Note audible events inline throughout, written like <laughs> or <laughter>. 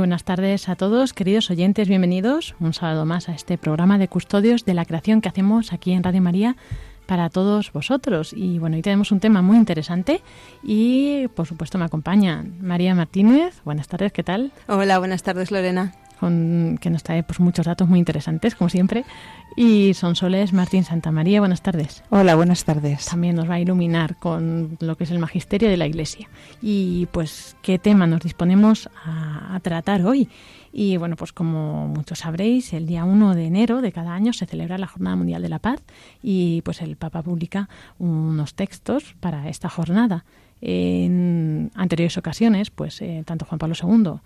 Buenas tardes a todos, queridos oyentes, bienvenidos un sábado más a este programa de custodios de la creación que hacemos aquí en Radio María para todos vosotros. Y bueno, hoy tenemos un tema muy interesante y por supuesto me acompaña María Martínez. Buenas tardes, ¿qué tal? Hola, buenas tardes Lorena. Con, que nos trae pues, muchos datos muy interesantes, como siempre. Y Sonsoles Martín Santa María, buenas tardes. Hola, buenas tardes. También nos va a iluminar con lo que es el magisterio de la Iglesia. Y pues, ¿qué tema nos disponemos a, a tratar hoy? Y bueno, pues como muchos sabréis, el día 1 de enero de cada año se celebra la Jornada Mundial de la Paz y pues el Papa publica unos textos para esta jornada. En anteriores ocasiones, pues eh, tanto Juan Pablo II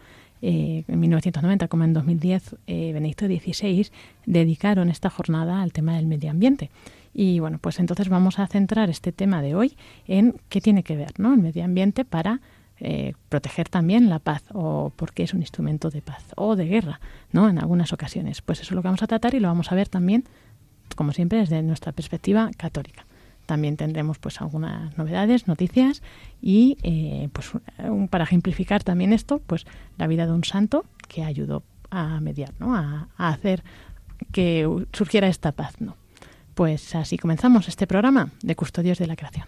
eh, en 1990 como en 2010 eh, Benedicto XVI dedicaron esta jornada al tema del medio ambiente. Y bueno, pues entonces vamos a centrar este tema de hoy en qué tiene que ver ¿no? el medio ambiente para eh, proteger también la paz o porque es un instrumento de paz o de guerra, ¿no? En algunas ocasiones. Pues eso es lo que vamos a tratar y lo vamos a ver también, como siempre, desde nuestra perspectiva católica. También tendremos pues algunas novedades, noticias y eh, pues para ejemplificar también esto, pues la vida de un santo que ayudó a mediar, ¿no? a, a hacer que surgiera esta paz, ¿no? Pues así comenzamos este programa de Custodios de la Creación.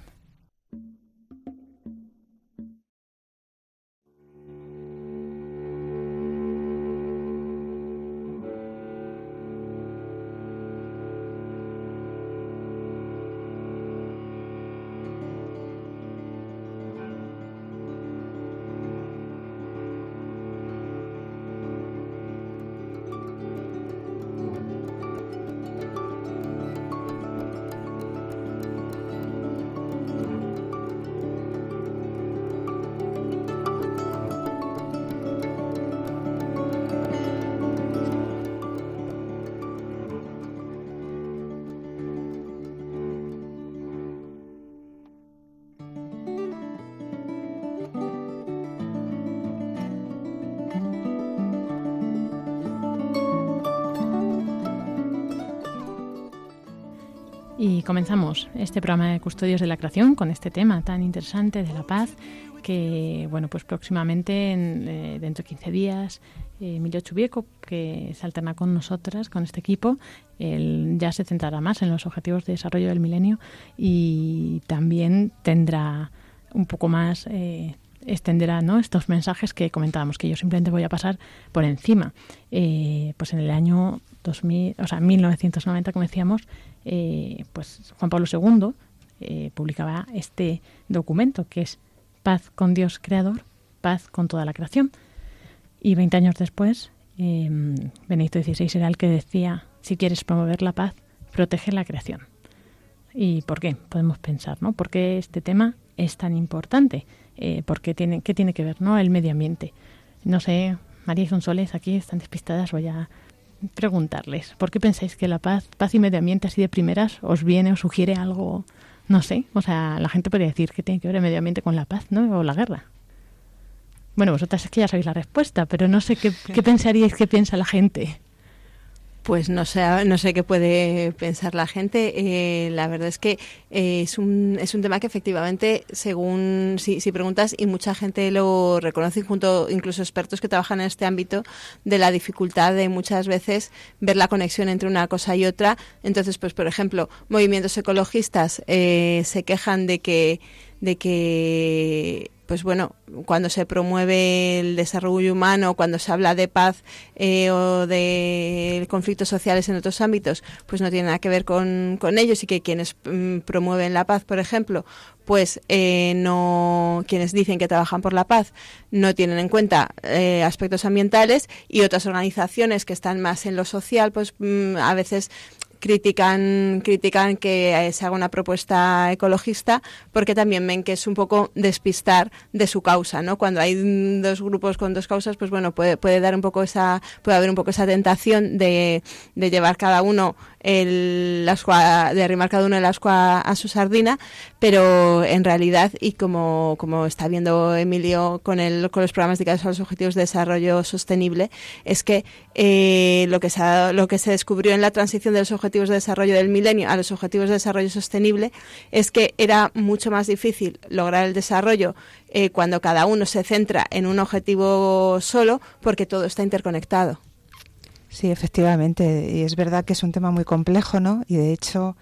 Y comenzamos este programa de Custodios de la Creación con este tema tan interesante de la paz que, bueno, pues próximamente, eh, dentro de 15 días, eh, Emilio Chubieco, que se alterna con nosotras, con este equipo, él ya se centrará más en los objetivos de desarrollo del milenio y también tendrá un poco más eh, extenderá estos mensajes que comentábamos, que yo simplemente voy a pasar por encima. Eh, pues en el año 2000, o sea, 1990, como decíamos, eh, pues Juan Pablo II eh, publicaba este documento que es Paz con Dios Creador, paz con toda la creación. Y 20 años después, Benedicto XVI era el que decía, si quieres promover la paz, protege la creación. ¿Y por qué? Podemos pensar, ¿no? ¿Por qué este tema es tan importante? Eh, porque tiene, ¿qué tiene que ver no el medio ambiente? No sé, María y Sonsoles, aquí están despistadas, voy a preguntarles, ¿por qué pensáis que la paz, paz y medio ambiente así de primeras os viene o sugiere algo, no sé, o sea, la gente podría decir que tiene que ver el medio ambiente con la paz, ¿no? O la guerra. Bueno, vosotras es que ya sabéis la respuesta, pero no sé qué, <laughs> qué pensaríais que piensa la gente. Pues no sé, no sé qué puede pensar la gente. Eh, la verdad es que eh, es, un, es un tema que efectivamente, según si, si, preguntas, y mucha gente lo reconoce, junto incluso expertos que trabajan en este ámbito, de la dificultad de muchas veces ver la conexión entre una cosa y otra. Entonces, pues por ejemplo, movimientos ecologistas eh, se quejan de que de que pues bueno, cuando se promueve el desarrollo humano, cuando se habla de paz eh, o de conflictos sociales en otros ámbitos, pues no tiene nada que ver con, con ellos y que quienes mm, promueven la paz, por ejemplo, pues eh, no quienes dicen que trabajan por la paz no tienen en cuenta eh, aspectos ambientales y otras organizaciones que están más en lo social, pues mm, a veces critican, critican que se haga una propuesta ecologista porque también ven que es un poco despistar de su causa, ¿no? Cuando hay dos grupos con dos causas, pues bueno, puede, puede dar un poco esa, puede haber un poco esa tentación de, de llevar cada uno el ascua, de arrimar cada uno el ascua a su sardina, pero en realidad, y como, como está viendo Emilio con, el, con los programas dedicados a los objetivos de desarrollo sostenible, es que eh, lo, que se ha, lo que se descubrió en la transición de los objetivos de desarrollo del milenio a los objetivos de desarrollo sostenible es que era mucho más difícil lograr el desarrollo eh, cuando cada uno se centra en un objetivo solo porque todo está interconectado. Sí, efectivamente. Y es verdad que es un tema muy complejo, ¿no? Y de hecho,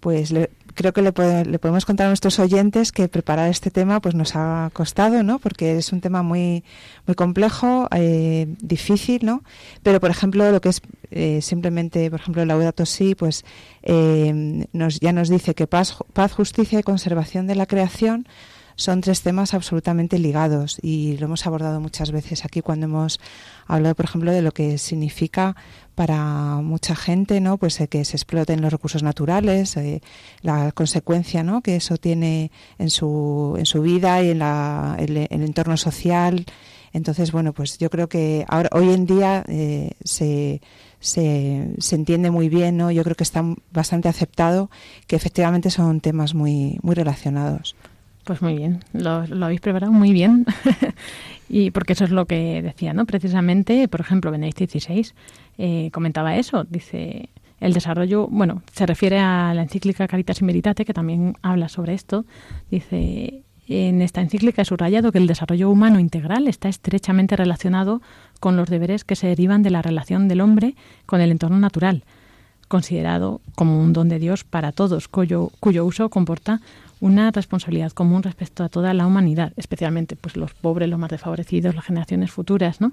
pues le, creo que le, puede, le, podemos contar a nuestros oyentes que preparar este tema pues nos ha costado, ¿no? Porque es un tema muy muy complejo, eh, difícil, ¿no? Pero por ejemplo lo que es eh, simplemente, por ejemplo, Laudato Si, pues eh, nos, ya nos dice que paz, paz, justicia y conservación de la creación son tres temas absolutamente ligados y lo hemos abordado muchas veces aquí cuando hemos hablado, por ejemplo, de lo que significa para mucha gente, ¿no? Pues eh, que se exploten los recursos naturales, eh, la consecuencia, ¿no? Que eso tiene en su en su vida y en la el, el entorno social. Entonces, bueno, pues yo creo que ahora hoy en día eh, se, se, se entiende muy bien, ¿no? Yo creo que está bastante aceptado que efectivamente son temas muy muy relacionados. Pues muy bien, lo, habéis preparado muy bien. <laughs> y porque eso es lo que decía, ¿no? Precisamente, por ejemplo, Benedicto XVI eh, comentaba eso. Dice, el desarrollo, bueno, se refiere a la encíclica Caritas in Veritate, que también habla sobre esto. Dice, en esta encíclica he subrayado que el desarrollo humano integral está estrechamente relacionado con los deberes que se derivan de la relación del hombre con el entorno natural, considerado como un don de Dios para todos, cuyo, cuyo uso comporta una responsabilidad común respecto a toda la humanidad, especialmente pues los pobres, los más desfavorecidos, las generaciones futuras, ¿no?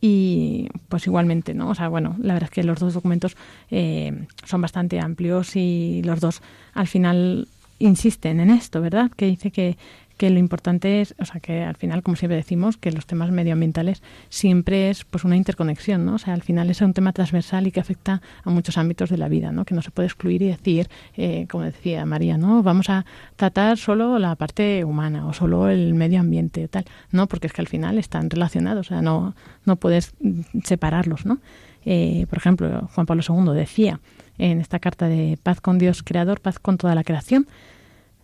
Y pues igualmente, ¿no? O sea, bueno, la verdad es que los dos documentos eh, son bastante amplios y los dos al final insisten en esto, ¿verdad? Que dice que que lo importante es, o sea, que al final, como siempre decimos, que los temas medioambientales siempre es pues una interconexión, ¿no? O sea, al final es un tema transversal y que afecta a muchos ámbitos de la vida, ¿no? Que no se puede excluir y decir, eh, como decía María, ¿no? Vamos a tratar solo la parte humana o solo el medio ambiente, tal, ¿no? Porque es que al final están relacionados, o sea, no, no puedes separarlos, ¿no? Eh, por ejemplo, Juan Pablo II decía en esta carta de paz con Dios creador, paz con toda la creación,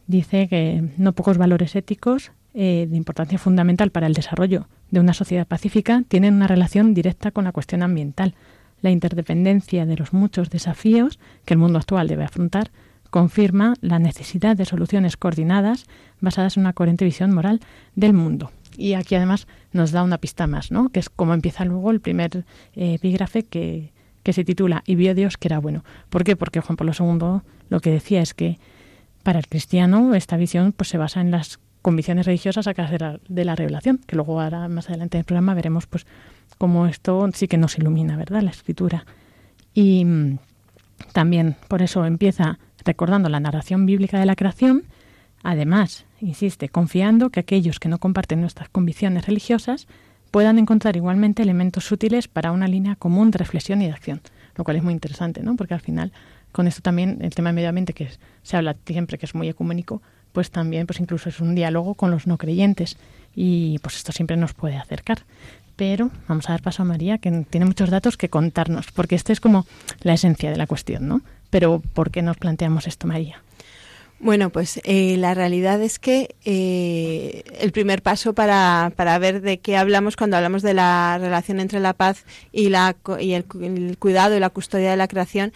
dice que no pocos valores éticos eh, de importancia fundamental para el desarrollo de una sociedad pacífica tienen una relación directa con la cuestión ambiental. La interdependencia de los muchos desafíos que el mundo actual debe afrontar confirma la necesidad de soluciones coordinadas basadas en una coherente visión moral del mundo. Y aquí además nos da una pista más, ¿no? que es como empieza luego el primer eh, epígrafe que, que se titula Y vio Dios que era bueno. ¿Por qué? Porque Juan Pablo II lo que decía es que para el cristiano esta visión pues se basa en las convicciones religiosas sacadas de la, de la revelación, que luego más adelante en el programa veremos pues cómo esto sí que nos ilumina, ¿verdad? La escritura. Y mm, también por eso empieza recordando la narración bíblica de la creación, además, insiste, confiando que aquellos que no comparten nuestras convicciones religiosas puedan encontrar igualmente elementos útiles para una línea común de reflexión y de acción, lo cual es muy interesante, ¿no? Porque al final con esto también el tema de medio ambiente que se habla siempre que es muy ecuménico, pues también pues incluso es un diálogo con los no creyentes y pues esto siempre nos puede acercar. Pero vamos a dar paso a María que tiene muchos datos que contarnos, porque esta es como la esencia de la cuestión, ¿no? Pero ¿por qué nos planteamos esto, María? Bueno, pues eh, la realidad es que eh, el primer paso para, para, ver de qué hablamos cuando hablamos de la relación entre la paz y, la, y el, el cuidado y la custodia de la creación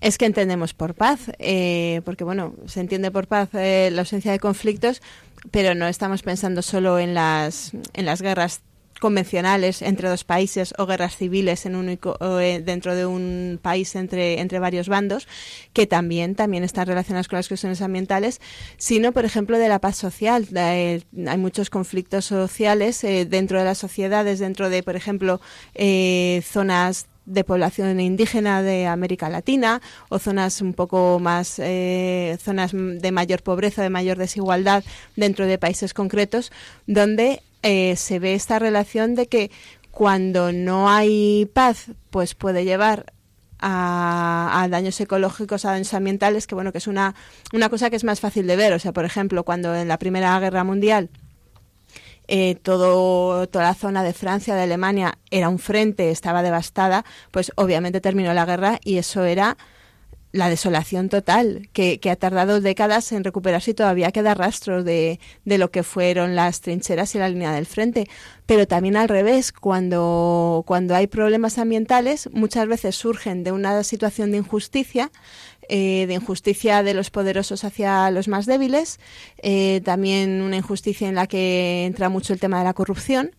es que entendemos por paz, eh, porque bueno, se entiende por paz eh, la ausencia de conflictos, pero no estamos pensando solo en las, en las guerras convencionales entre dos países o guerras civiles en eh, dentro de un país entre, entre varios bandos, que también, también están relacionadas con las cuestiones ambientales, sino, por ejemplo, de la paz social. hay muchos conflictos sociales dentro de las sociedades, dentro de, por ejemplo, zonas de población indígena de América Latina o zonas un poco más eh, zonas de mayor pobreza, de mayor desigualdad dentro de países concretos, donde eh, se ve esta relación de que cuando no hay paz, pues puede llevar a, a, daños ecológicos, a daños ambientales, que bueno, que es una, una cosa que es más fácil de ver. O sea, por ejemplo, cuando en la Primera Guerra Mundial eh, todo, toda la zona de Francia, de Alemania, era un frente, estaba devastada, pues obviamente terminó la guerra y eso era la desolación total, que, ha tardado décadas en recuperarse y todavía queda rastro de, de, lo que fueron las trincheras y la línea del frente. Pero también al revés, cuando, cuando hay problemas ambientales, muchas veces surgen de una situación de injusticia, eh, de injusticia de los poderosos hacia los más débiles, eh, también una injusticia en la que entra mucho el tema de la corrupción.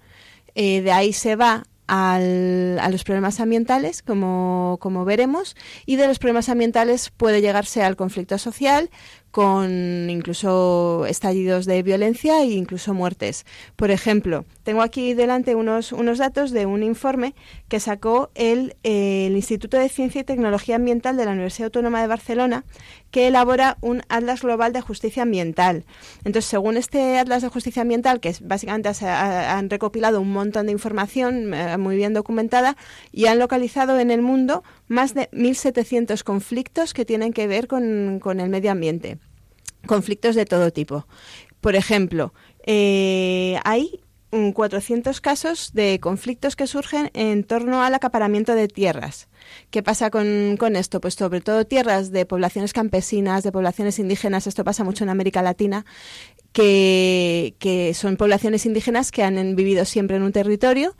Eh, de ahí se va al, a los problemas ambientales, como, como veremos, y de los problemas ambientales puede llegarse al conflicto social, con incluso estallidos de violencia e incluso muertes. Por ejemplo, tengo aquí delante unos, unos datos de un informe que sacó el, Instituto de Ciencia y Tecnología Ambiental de la Universidad Autónoma de Barcelona, que elabora un Atlas Global de Justicia Ambiental. Entonces, según este Atlas de Justicia Ambiental, que básicamente han recopilado un montón de información eh, muy bien documentada y han localizado en el mundo más de 1.700 conflictos que tienen que ver con, con el medio ambiente conflictos de todo tipo. Por ejemplo, eh, hay 400 casos de conflictos que surgen en torno al acaparamiento de tierras. ¿Qué pasa con, con, esto? Pues sobre todo tierras de poblaciones campesinas, de poblaciones indígenas, esto pasa mucho en América Latina, que, que son poblaciones indígenas que han vivido siempre en un territorio,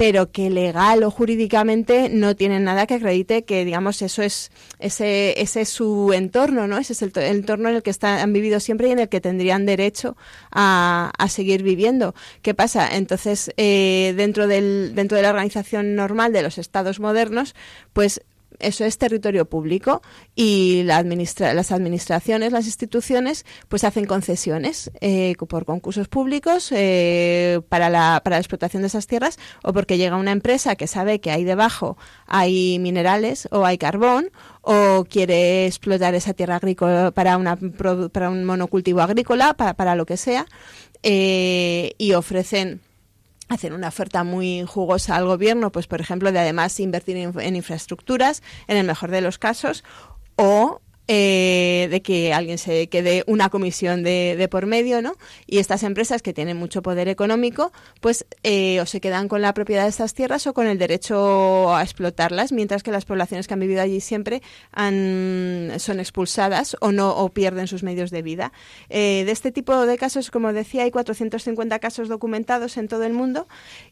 pero que legal o jurídicamente no tienen nada que acredite que, digamos, eso es, ese, ese es su entorno, ¿no? Ese es el, entorno en el que están, han vivido siempre y en el que tendrían derecho a, a seguir viviendo. ¿Qué pasa? Entonces, eh, dentro, del, dentro de la organización normal de los estados modernos, pues eso es territorio público y la las administraciones, las instituciones, pues hacen concesiones eh, por concursos públicos eh, para, la, para la explotación de esas tierras o porque llega una empresa que sabe que ahí debajo hay minerales o hay carbón o quiere explotar esa tierra agrícola para, una, para un monocultivo agrícola, para, para lo que sea, eh, y ofrecen hacer una oferta muy jugosa al gobierno, pues por ejemplo, de además invertir en, infraestructuras, en el mejor de los casos, o eh, de que alguien se quede una comisión de, por medio, ¿no? Y estas empresas que tienen mucho poder económico, pues eh, o se quedan con la propiedad de estas tierras o con el derecho a explotarlas, mientras que las poblaciones que han vivido allí siempre han, son expulsadas o no o pierden sus medios de vida. Eh, de este tipo de casos, como decía, hay 450 casos documentados en todo el mundo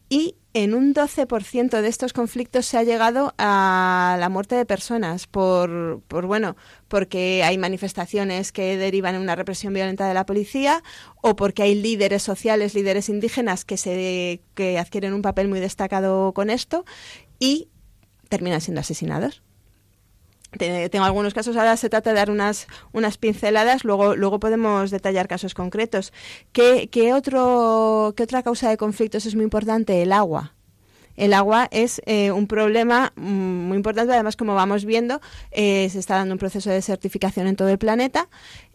y en un 12% de estos conflictos se ha llegado a la muerte de personas por, por, bueno, porque hay manifestaciones que derivan en una represión violenta de la policía o porque hay líderes sociales, líderes indígenas que se que adquieren un papel muy destacado con esto y terminan siendo asesinados tengo algunos casos, ahora se trata de dar unas, unas pinceladas, luego, luego podemos detallar casos concretos. ¿Qué, qué, otro, ¿Qué otra causa de conflictos es muy importante? El agua. El agua es eh, un problema mm, muy importante, además como vamos viendo, eh, se está dando un proceso de certificación en todo el planeta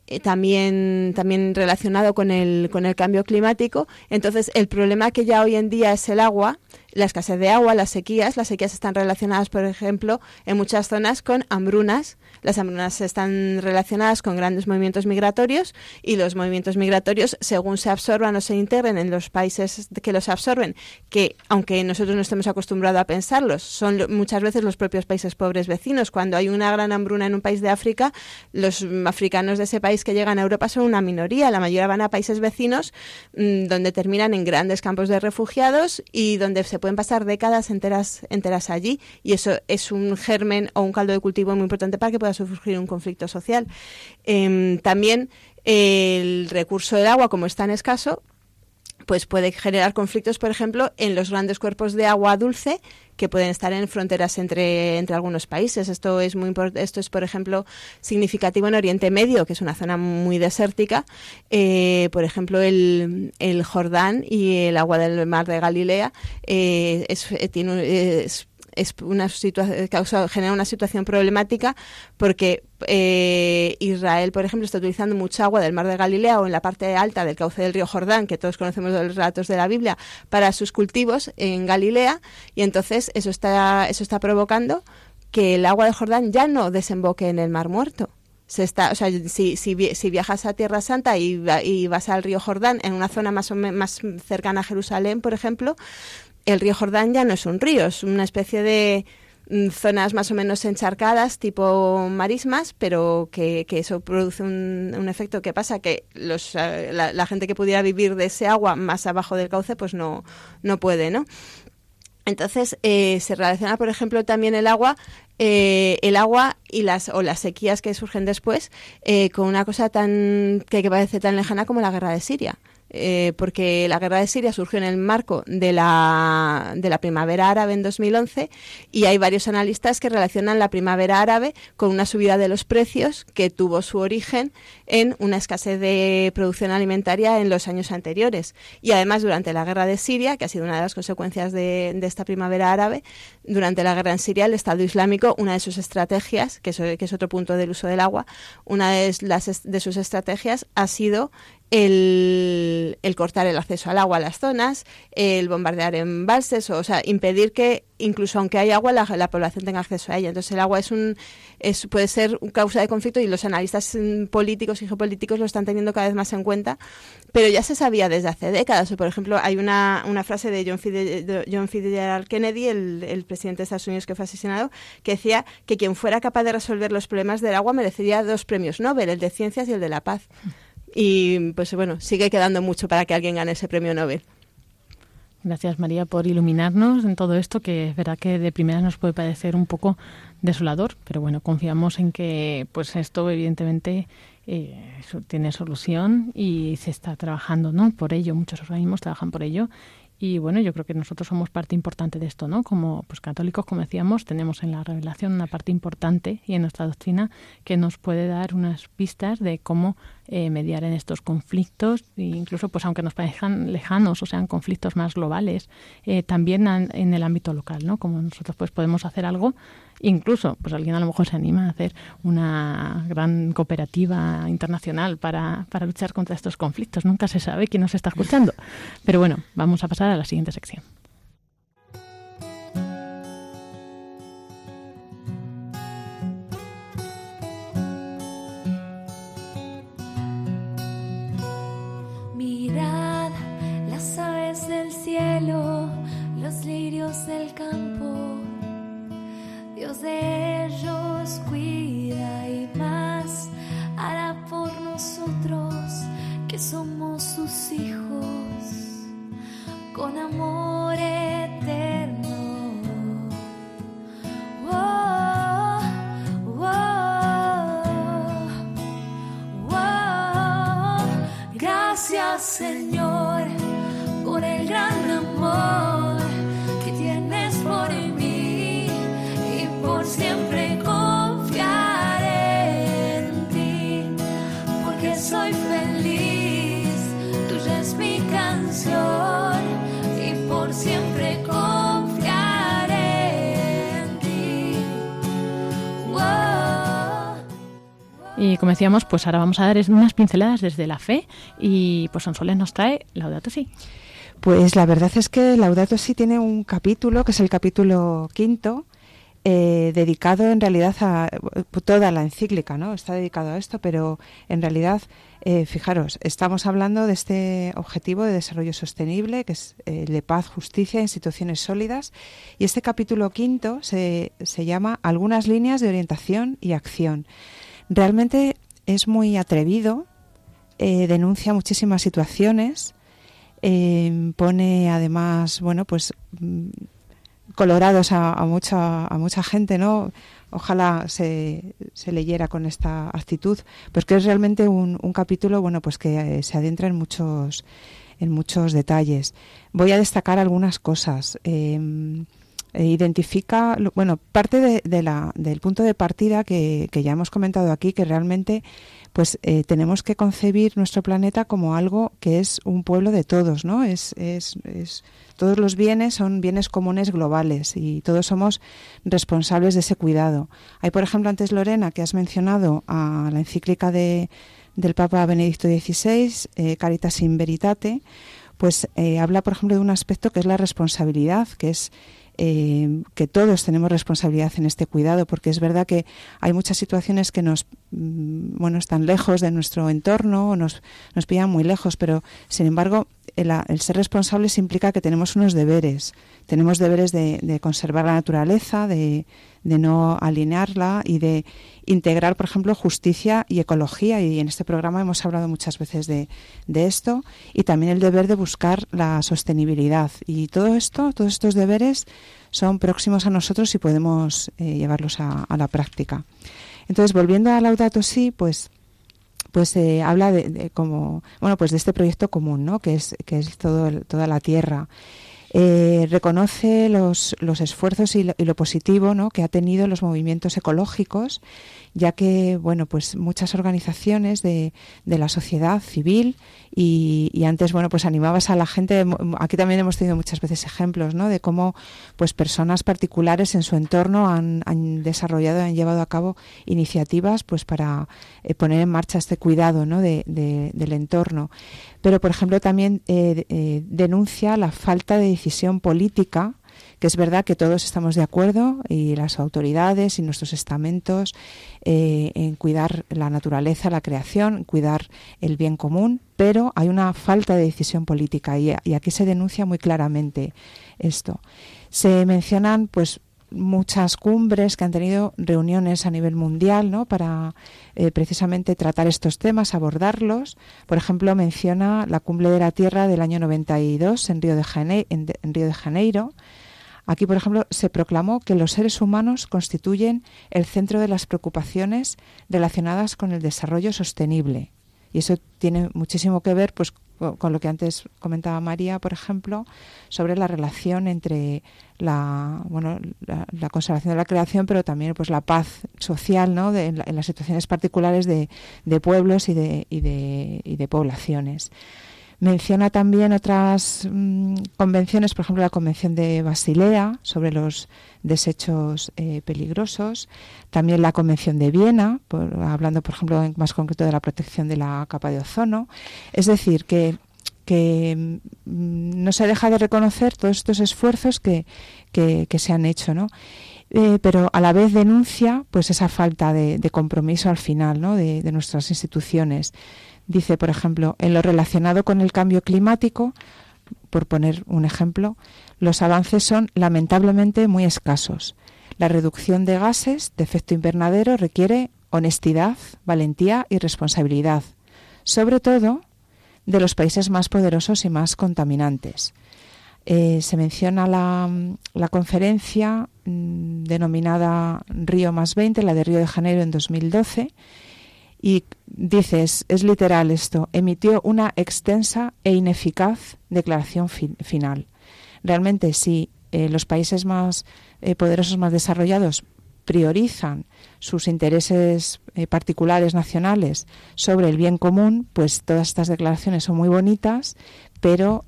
eh, también, también relacionado con el, con el cambio climático. Entonces, el problema que ya hoy en día es el agua, la escasez de agua, las sequías. Las sequías están relacionadas, por ejemplo, en muchas zonas con hambrunas. Las hambrunas están relacionadas con grandes movimientos migratorios y los movimientos migratorios, según se absorban o se integren en los países que los absorben, que aunque nosotros no estemos acostumbrados a pensarlos, son muchas veces los propios países pobres vecinos. Cuando hay una gran hambruna en un país de África, los africanos de ese país que llegan a Europa son una minoría. La mayoría van a países vecinos mm, donde terminan en grandes campos de refugiados y donde se pueden pasar décadas enteras, enteras allí y eso es un germen o un caldo de cultivo muy importante para que pueda surgir un conflicto social. Em, también el recurso del agua, como es tan escaso, pues puede generar conflictos, por ejemplo, en los grandes cuerpos de agua dulce que pueden estar en fronteras entre, entre algunos países. Esto es muy esto es, por ejemplo, significativo en Oriente Medio, que es una zona muy desértica. Eh, por ejemplo, el, el, Jordán y el agua del mar de Galilea eh, es, eh, es una situación causa, genera una situación problemática porque eh, Israel, por ejemplo, está utilizando mucha agua del mar de Galilea o en la parte alta del cauce del río Jordán, que todos conocemos de los relatos de la Biblia, para sus cultivos en Galilea y entonces eso está eso está provocando que el agua del Jordán ya no desemboque en el Mar Muerto. Se está, o sea, si, si, si viajas a Tierra Santa y, y, vas al río Jordán, en una zona más, o más cercana a Jerusalén, por ejemplo, el río Jordán ya no es un río, es una especie de mm, zonas más o menos encharcadas, tipo marismas, pero que, eso produce un, efecto que pasa que los, eh, la, gente que pudiera vivir de ese agua más abajo del cauce, pues no, no puede, ¿no? Entonces eh, se relaciona, por ejemplo, también el agua, eh, el agua y las o las sequías que surgen después con una cosa tan que parece tan lejana como la guerra de Siria. Eh, porque la guerra de Siria surgió en el marco de la, de la primavera árabe en 2011 y hay varios analistas que relacionan la primavera árabe con una subida de los precios que tuvo su origen en una escasez de producción alimentaria en los años anteriores. Y además durante la guerra de Siria, que ha sido una de las consecuencias de, esta primavera árabe, durante la guerra en Siria el Estado Islámico, una de sus estrategias, que es, otro punto del uso del agua, una de, las, de sus estrategias ha sido el, cortar el acceso al agua a las zonas, el bombardear embalses, o sea, impedir que incluso aunque hay agua, la, población tenga acceso a ella. Entonces el agua es un, es, puede ser una causa de conflicto y los analistas mm, políticos y geopolíticos lo están teniendo cada vez más en cuenta, pero ya se sabía desde hace décadas. por ejemplo, hay una, frase de John, John Fitzgerald Kennedy, el, el, presidente de Estados Unidos que fue asesinado, que decía que quien fuera capaz de resolver los problemas del agua merecería dos premios Nobel, el de ciencias y el de la paz. Y pues bueno, sigue quedando mucho para que alguien gane ese premio Nobel. Gracias María por iluminarnos en todo esto que es verdad que de primera nos puede parecer un poco desolador, pero bueno, confiamos en que pues esto evidentemente eh, tiene solución y se está trabajando ¿no? por ello, muchos organismos trabajan por ello y bueno, yo creo que nosotros somos parte importante de esto, ¿no? Como pues católicos, como decíamos, tenemos en la revelación una parte importante y en nuestra doctrina que nos puede dar unas pistas de cómo eh, mediar en estos conflictos, e incluso pues aunque nos parezcan lejanos o sean conflictos más globales, eh, también en el ámbito local, ¿no? Como nosotros pues podemos hacer algo Incluso, pues alguien a lo mejor se anima a hacer una gran cooperativa internacional para, para luchar contra estos conflictos. Nunca se sabe quién nos está escuchando. Pero bueno, vamos a pasar a la siguiente sección. Decíamos, pues ahora vamos a dar unas pinceladas desde la fe y pues Sonsoles nos trae Laudato Si. Pues la verdad es que Laudato Si tiene un capítulo, que es el capítulo quinto, eh, dedicado en realidad a toda la encíclica, ¿no? Está dedicado a esto, pero en realidad, eh, fijaros, estamos hablando de este objetivo de desarrollo sostenible, que es el de paz, justicia instituciones sólidas, y este capítulo quinto se, se llama Algunas líneas de orientación y acción. Realmente es muy atrevido, eh, denuncia muchísimas situaciones, pone además, bueno, pues mm, colorados a, mucha, a mucha gente, ¿no? Ojalá se, se leyera con esta actitud, pues que es realmente un, un capítulo, bueno, pues que eh, se adentra en muchos, en muchos detalles. Voy a destacar algunas cosas. Em, e identifica, bueno, parte de, la, del punto de partida que, que, ya hemos comentado aquí, que realmente pues eh, tenemos que concebir nuestro planeta como algo que es un pueblo de todos, ¿no? Es, es, es, todos los bienes son bienes comunes globales y todos somos responsables de ese cuidado. Hay, por ejemplo, antes Lorena, que has mencionado a la encíclica de, del Papa Benedicto XVI, eh, Caritas in Veritate, pues eh, habla, por ejemplo, de un aspecto que es la responsabilidad, que es eh, que todos tenemos responsabilidad en este cuidado, porque es verdad que hay muchas situaciones que nos, bueno, están lejos de nuestro entorno o nos, nos pillan muy lejos, pero sin embargo el, ser responsables implica que tenemos unos deberes. Tenemos deberes de, conservar la naturaleza, de, de, no alinearla y de integrar, por ejemplo, justicia y ecología. Y en este programa hemos hablado muchas veces de, de esto. Y también el deber de buscar la sostenibilidad. Y todo esto, todos estos deberes son próximos a nosotros y podemos eh, llevarlos a, la práctica. Entonces, volviendo a Laudato Si, pues pues eh, habla de, como bueno pues de este proyecto común no que es que es todo toda la tierra eh, reconoce los, los esfuerzos y lo, y lo, positivo ¿no? que ha tenido los movimientos ecológicos ya que bueno pues muchas organizaciones de, de la sociedad civil y, y, antes bueno pues animabas a la gente aquí también hemos tenido muchas veces ejemplos ¿no? de cómo pues personas particulares en su entorno han, han desarrollado han llevado a cabo iniciativas pues para eh, poner en marcha este cuidado ¿no? de, de, del entorno pero por ejemplo también eh, eh, denuncia la falta de decisión política que es verdad que todos estamos de acuerdo y las autoridades y nuestros estamentos eh, en cuidar la naturaleza, la creación, cuidar el bien común, pero hay una falta de decisión política y, aquí se denuncia muy claramente esto. Se mencionan pues muchas cumbres que han tenido reuniones a nivel mundial ¿no? para eh, precisamente tratar estos temas, abordarlos. Por ejemplo, menciona la cumbre de la Tierra del año 92 en Río de. En, en Río de Janeiro. Aquí, por ejemplo, se proclamó que los seres humanos constituyen el centro de las preocupaciones relacionadas con el desarrollo sostenible. Y eso tiene muchísimo que ver pues, con lo que antes comentaba María, por ejemplo, sobre la relación entre la, bueno, la, conservación de la creación, pero también pues la paz social, ¿no? en, las situaciones particulares de, de pueblos y de, y de, y de poblaciones. Menciona también otras mm, convenciones, por ejemplo la Convención de Basilea sobre los desechos eh, peligrosos, también la Convención de Viena, hablando por ejemplo más concreto de la protección de la capa de ozono. Es decir, que, que mm, no se deja de reconocer todos estos esfuerzos que, que, se han hecho, ¿no? Eh, pero a la vez denuncia pues esa falta de, compromiso al final ¿no? de nuestras instituciones. Dice, por ejemplo, en lo relacionado con el cambio climático, por poner un ejemplo, los avances son lamentablemente muy escasos. La reducción de gases de efecto invernadero requiere honestidad, valentía y responsabilidad, sobre todo de los países más poderosos y más contaminantes. Eh, se menciona la, conferencia mm, denominada Río más 20, la de Río de Janeiro en 2012, y dices, es literal esto, emitió una extensa e ineficaz declaración final. Realmente, si eh, los países más eh, poderosos, más desarrollados, priorizan sus intereses eh, particulares nacionales sobre el bien común, pues todas estas declaraciones son muy bonitas, pero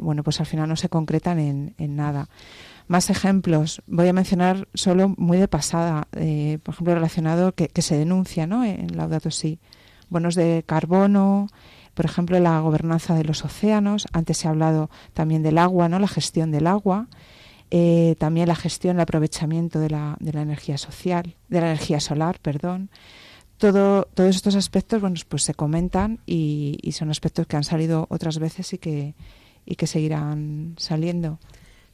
bueno, pues al final no se concretan en nada. Más ejemplos, voy a mencionar solo muy de pasada, eh, por ejemplo, relacionado que, se denuncia ¿no? en Laudato Si. Bonos de carbono, por ejemplo, la gobernanza de los océanos. Antes se ha hablado también del agua, ¿no? la gestión del agua. Eh, también la gestión, el aprovechamiento de la, de la energía social, de la energía solar, perdón. Todo, todos estos aspectos, bueno, pues se comentan y, y, son aspectos que han salido otras veces y que, y que seguirán saliendo.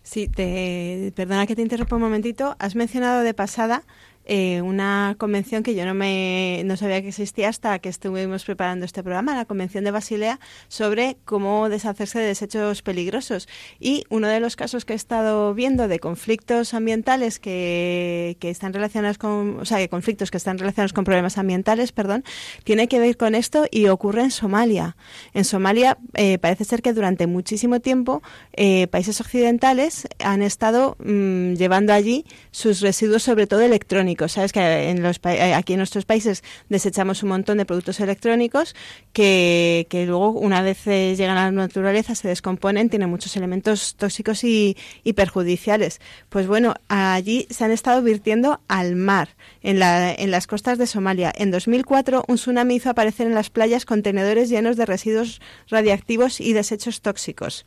Sí, te, perdona que te interrumpa un momentito. Has mencionado de pasada eh, una convención que yo no me no sabía que existía hasta que estuvimos preparando este programa, la Convención de Basilea sobre cómo deshacerse de desechos peligrosos. Y uno de los casos que he estado viendo de conflictos ambientales que, que están relacionados con, o sea, de conflictos que están relacionados con problemas ambientales, perdón, tiene que ver con esto y ocurre en Somalia. En Somalia eh, parece ser que durante muchísimo tiempo eh, países occidentales han estado mm, llevando allí sus residuos, sobre todo electrónicos Sabes que en los, eh, aquí en nuestros países desechamos un montón de productos electrónicos que, luego, una vez eh, llegan a la naturaleza, se descomponen, tienen muchos elementos tóxicos y, y perjudiciales. Pues bueno, allí se han estado virtiendo al mar, en, la, en las costas de Somalia. En 2004, un tsunami hizo aparecer en las playas contenedores llenos de residuos radiactivos y desechos tóxicos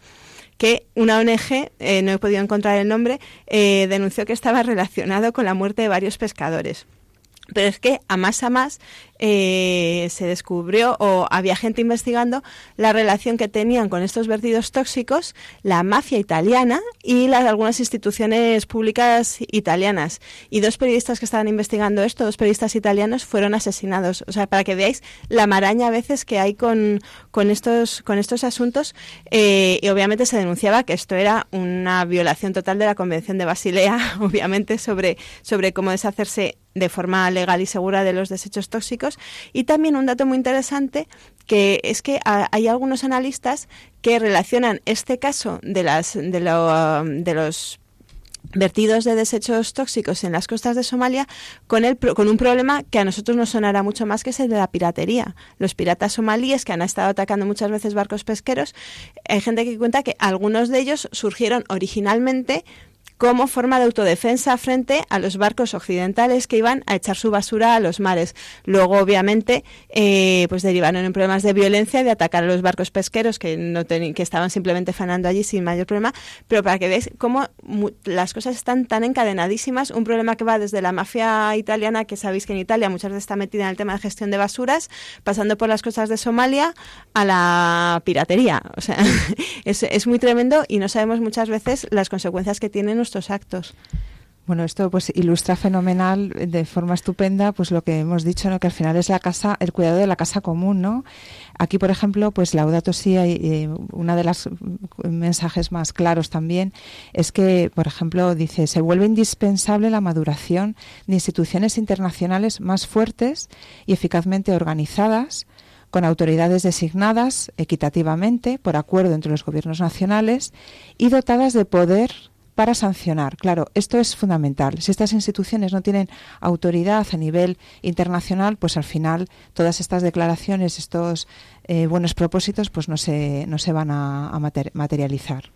que una ONG, eh, no he podido encontrar el nombre, eh, denunció que estaba relacionado con la muerte de varios pescadores. Pero es que a más a más eh, se descubrió o había gente investigando la relación que tenían con estos vertidos tóxicos la mafia italiana y las algunas instituciones públicas italianas. Y dos periodistas que estaban investigando esto, dos periodistas italianos, fueron asesinados. O sea, para que veáis la maraña a veces que hay con, con, estos, con estos asuntos. Eh, y obviamente se denunciaba que esto era una violación total de la Convención de Basilea, <laughs> obviamente, sobre, sobre cómo deshacerse de forma legal y segura de los desechos tóxicos. Y también un dato muy interesante que es que hay algunos analistas que relacionan este caso de, las, de, de los vertidos de desechos tóxicos en las costas de Somalia con, el, con un problema que a nosotros nos sonará mucho más que es el de la piratería. Los piratas somalíes que han estado atacando muchas veces barcos pesqueros, hay gente que cuenta que algunos de ellos surgieron originalmente como forma de autodefensa frente a los barcos occidentales que iban a echar su basura a los mares. Luego, obviamente, eh, pues derivaron en problemas de violencia, de atacar a los barcos pesqueros que no que estaban simplemente fanando allí sin mayor problema. Pero para que veáis cómo las cosas están tan encadenadísimas, un problema que va desde la mafia italiana, que sabéis que en Italia muchas veces está metida en el tema de gestión de basuras, pasando por las costas de Somalia a la piratería. O sea, <laughs> es, es muy tremendo y no sabemos muchas veces las consecuencias que tienen estos actos. Bueno, esto pues ilustra fenomenal de forma estupenda pues lo que hemos dicho, ¿no? que al final es la casa, el cuidado de la casa común, ¿no? Aquí, por ejemplo, pues Laudato Si, eh, una de los mensajes más claros también es que, por ejemplo, dice, se vuelve indispensable la maduración de instituciones internacionales más fuertes y eficazmente organizadas, con autoridades designadas equitativamente por acuerdo entre los gobiernos nacionales y dotadas de poder para sancionar. Claro, esto es fundamental. Si estas instituciones no tienen autoridad a nivel internacional, pues al final todas estas declaraciones, estos eh, buenos propósitos, pues no se, no se van a, a materializar.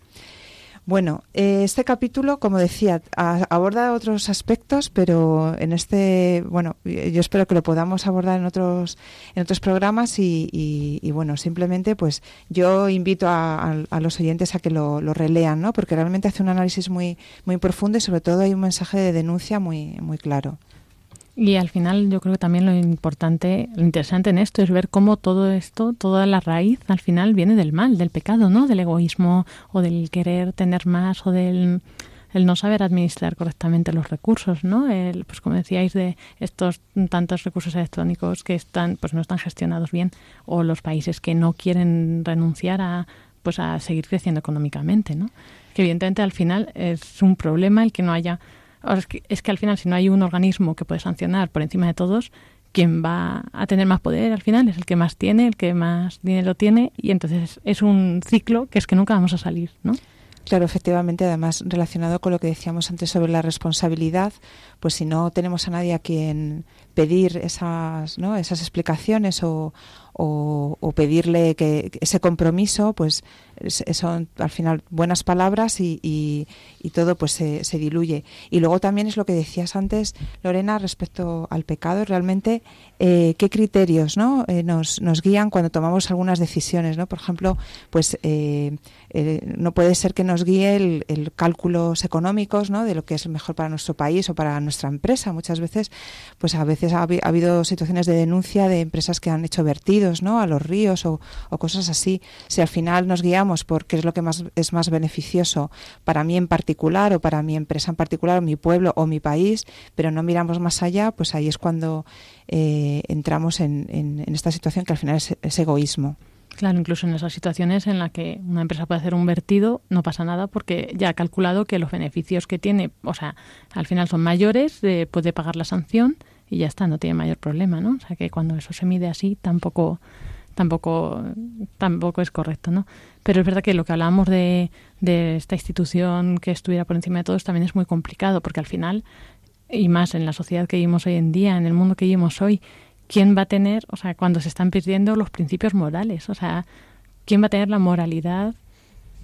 Bueno, eh, este capítulo, como decía, aborda otros aspectos, pero en este, bueno, yo espero que lo podamos abordar en otros, en otros programas y, bueno, simplemente, pues yo invito a, los oyentes a que lo, lo, relean, ¿no? Porque realmente hace un análisis muy, muy profundo y sobre todo hay un mensaje de denuncia muy, muy claro. Y al final yo creo que también lo importante, lo interesante en esto es ver cómo todo esto, toda la raíz al final viene del mal, del pecado, ¿no? Del egoísmo o del querer tener más o del el no saber administrar correctamente los recursos, ¿no? El, pues como decíais de estos tantos recursos electrónicos que están pues no están gestionados bien o los países que no quieren renunciar a pues a seguir creciendo económicamente, ¿no? Que evidentemente al final es un problema el que no haya es, que, es que al final, si no hay un organismo que puede sancionar por encima de todos, quien va a tener más poder al final es el que más tiene, el que más dinero tiene, y entonces es un ciclo que es que nunca vamos a salir, ¿no? Claro, efectivamente, además relacionado con lo que decíamos antes sobre la responsabilidad, pues si no tenemos a nadie a quien pedir esas, ¿no? esas explicaciones o, o, pedirle que ese compromiso, pues son al final buenas palabras y, y, todo pues se, se, diluye. Y luego también es lo que decías antes, Lorena, respecto al pecado, realmente eh, qué criterios ¿no? Eh, nos, nos guían cuando tomamos algunas decisiones. ¿no? Por ejemplo, pues eh, no puede ser que nos guíe el, el, cálculos económicos ¿no? de lo que es mejor para nuestro país o para nuestra empresa. Muchas veces, pues a veces ha, ha habido situaciones de denuncia de empresas que han hecho vertidos ¿no? a los ríos o, cosas así. Si al final nos guiamos por qué es lo que más es más beneficioso para mí en particular o para mi empresa en particular o mi pueblo o mi país, pero no miramos más allá, pues ahí es cuando eh, entramos en, en, esta situación que al final es, egoísmo. Claro, incluso en esas situaciones en las que una empresa puede hacer un vertido, no pasa nada porque ya ha calculado que los beneficios que tiene, o sea, al final son mayores, puede pagar la sanción y ya está, no tiene mayor problema, ¿no? O sea que cuando eso se mide así tampoco tampoco tampoco es correcto, ¿no? Pero es verdad que lo que hablábamos de, de esta institución que estuviera por encima de todos también es muy complicado porque al final y más en la sociedad que vivimos hoy en día, en el mundo que vivimos hoy, ¿quién va a tener, o sea, cuando se están perdiendo los principios morales? O sea, ¿quién va a tener la moralidad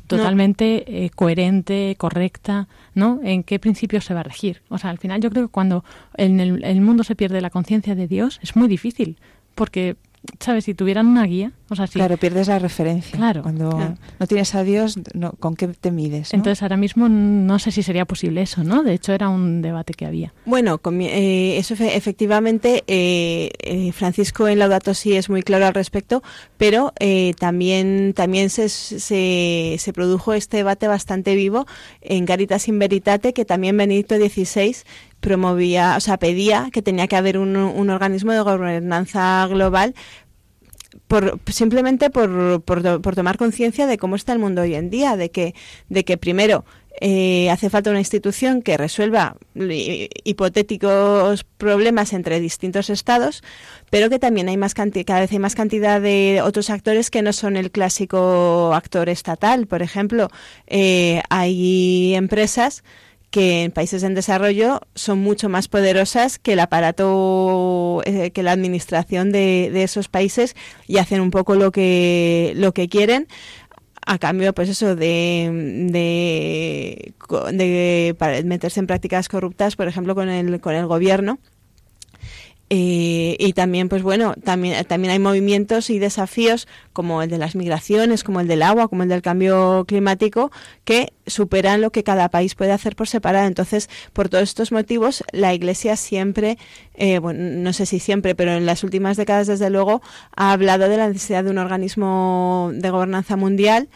totalmente eh, coherente, correcta, ¿no? ¿En qué principios se va a regir? O sea, al final yo creo que cuando en el, el mundo se pierde la conciencia de Dios es muy difícil, porque ¿sabes? Si tuvieran una guía, o sea, Claro, pierdes la referencia. Claro. Cuando no tienes a Dios, ¿con qué te mides? Entonces, ahora mismo no sé si sería posible eso, ¿no? De hecho, era un debate que había. Bueno, eh, eso efectivamente, eh, eh, Francisco en Laudato Si es muy claro al respecto, pero también, también se, se, se, produjo este debate bastante vivo en Caritas in Veritate, que también Benedicto XVI promovía, o sea, pedía que tenía que haber un, un organismo de gobernanza global por, simplemente por, por, tomar conciencia de cómo está el mundo hoy en día, de que, de que primero eh, hace falta una institución que resuelva hipotéticos problemas entre distintos estados, pero que también hay más cada vez hay más cantidad de otros actores que no son el clásico actor estatal. Por ejemplo, eh, hay empresas que en países en desarrollo son mucho más poderosas que el aparato, eh, que la administración de, de, esos países y hacen un poco lo que, lo que quieren. A cambio, pues eso, de, de, de meterse en prácticas corruptas, por ejemplo, con el, con el gobierno eh, y también, pues bueno, también, también hay movimientos y desafíos como el de las migraciones, como el del agua, como el del cambio climático, que superan lo que cada país puede hacer por separado. Entonces, por todos estos motivos, la Iglesia siempre, eh, bueno, no sé si siempre, pero en las últimas décadas, desde luego, ha hablado de la necesidad de un organismo de gobernanza mundial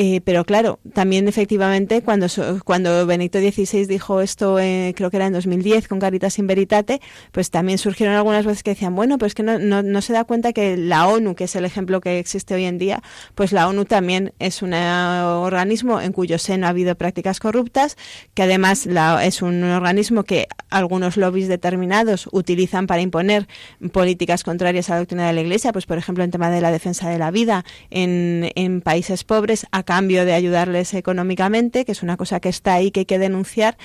Eh, pero claro, también efectivamente cuando, cuando Benito XVI dijo esto, eh, creo que era en 2010 con Caritas in Veritate, pues también surgieron algunas voces que decían, bueno, pues que no, no, no, se da cuenta que la ONU, que es el ejemplo que existe hoy en día, pues la ONU también es un organismo en cuyo seno ha habido prácticas corruptas, que además la, es un organismo que algunos lobbies determinados utilizan para imponer políticas contrarias a la doctrina de la Iglesia, pues por ejemplo en tema de la defensa de la vida en, en países pobres, cambio de ayudarles económicamente, que es una cosa que está ahí que hay que denunciar.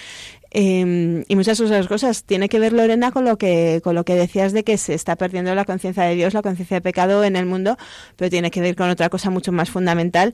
Eh, y muchas otras cosas. Tiene que ver, Lorena, con lo que, con lo que decías de que se está perdiendo la conciencia de Dios, la conciencia de pecado en el mundo, pero tiene que ver con otra cosa mucho más fundamental,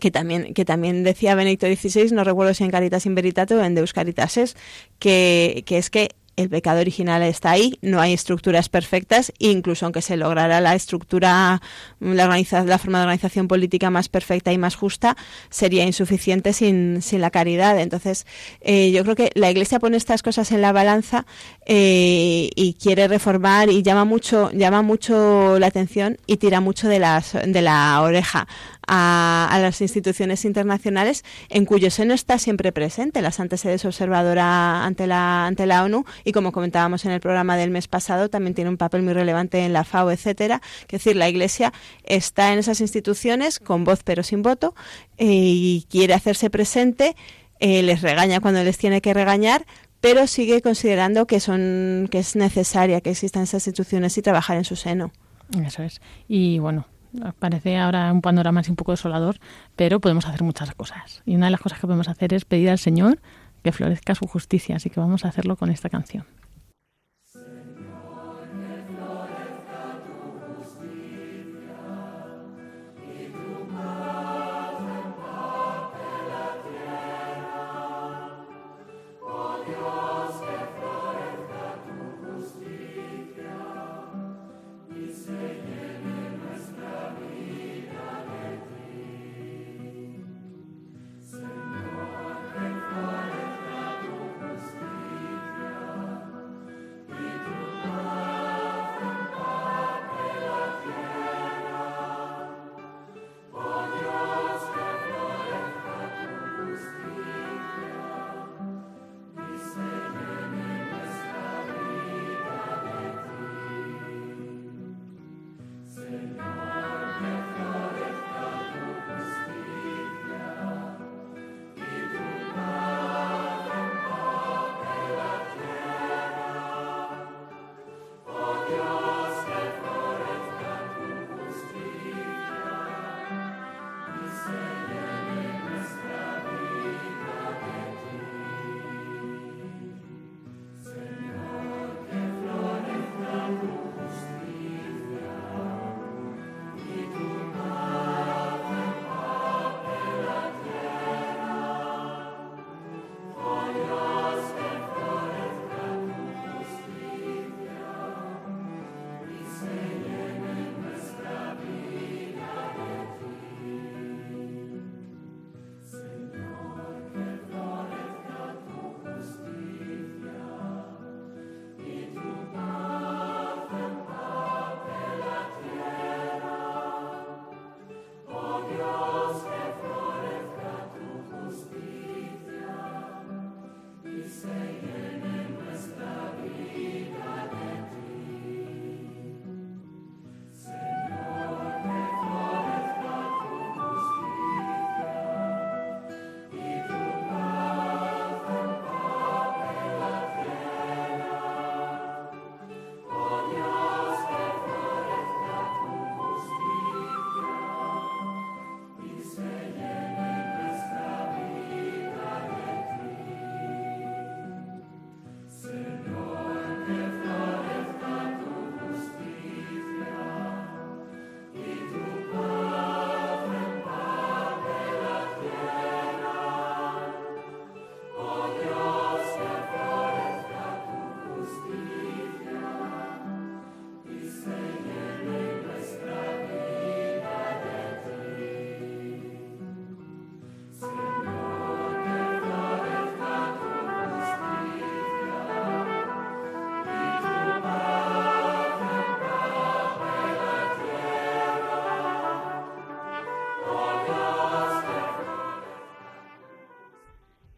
que también, que también decía Benedicto XVI, no recuerdo si en Caritas in Veritate en Deus Caritases, que, que es que el pecado original está ahí, no hay estructuras perfectas, incluso aunque se lograra la estructura, la, la forma de organización política más perfecta y más justa, sería insuficiente sin, sin la caridad. Entonces, eh, yo creo que la Iglesia pone estas cosas en la balanza eh, y quiere reformar y llama mucho, llama mucho la atención y tira mucho de, las, de la oreja a, las instituciones internacionales en cuyo seno está siempre presente la Santa Sede observadora ante la, ante la ONU y como comentábamos en el programa del mes pasado también tiene un papel muy relevante en la FAO, etcétera. Es decir, la Iglesia está en esas instituciones con voz pero sin voto eh, y quiere hacerse presente, eh, les regaña cuando les tiene que regañar, pero sigue considerando que son que es necesaria que existan esas instituciones y trabajar en su seno. Eso es. Y bueno, parece ahora un panorama así un poco desolador, pero podemos hacer muchas cosas. Y una de las cosas que podemos hacer es pedir al Señor que florezca su justicia, así que vamos a hacerlo con esta canción.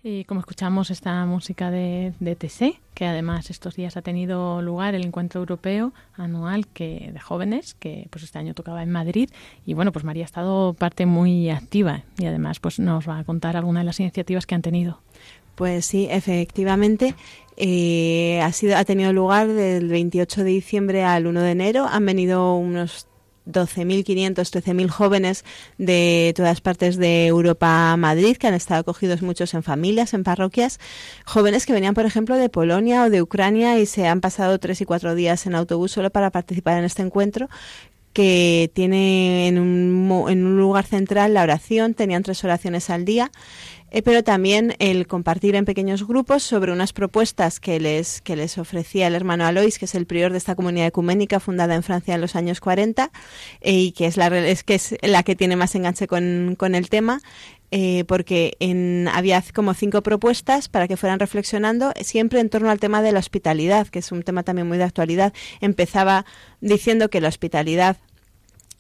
Y como escuchamos esta música de, de TC, que además estos días ha tenido lugar el encuentro europeo anual que de jóvenes, que pues este año tocaba en Madrid. Y bueno, pues María ha estado parte muy activa y además pues nos va a contar algunas de las iniciativas que han tenido. Pues sí, efectivamente. Eh, ha, sido, ha tenido lugar del 28 de diciembre al 1 de enero. Han venido unos 12.500, 13.000 jóvenes de todas partes de Europa a Madrid, que han estado acogidos muchos en familias, en parroquias, jóvenes que venían, por ejemplo, de Polonia o de Ucrania y se han pasado tres y cuatro días en autobús solo para participar en este encuentro que tiene en un, en un lugar central la oración, tenían tres oraciones al día eh, pero también el compartir en pequeños grupos sobre unas propuestas que les, que les ofrecía el hermano Alois, que es el prior de esta comunidad ecuménica fundada en Francia en los años 40 eh, y que es, la, es, que es la que tiene más enganche con, con el tema. Eh, porque en, había como cinco propuestas para que fueran reflexionando siempre en torno al tema de la hospitalidad, que es un tema también muy de actualidad. Empezaba diciendo que la hospitalidad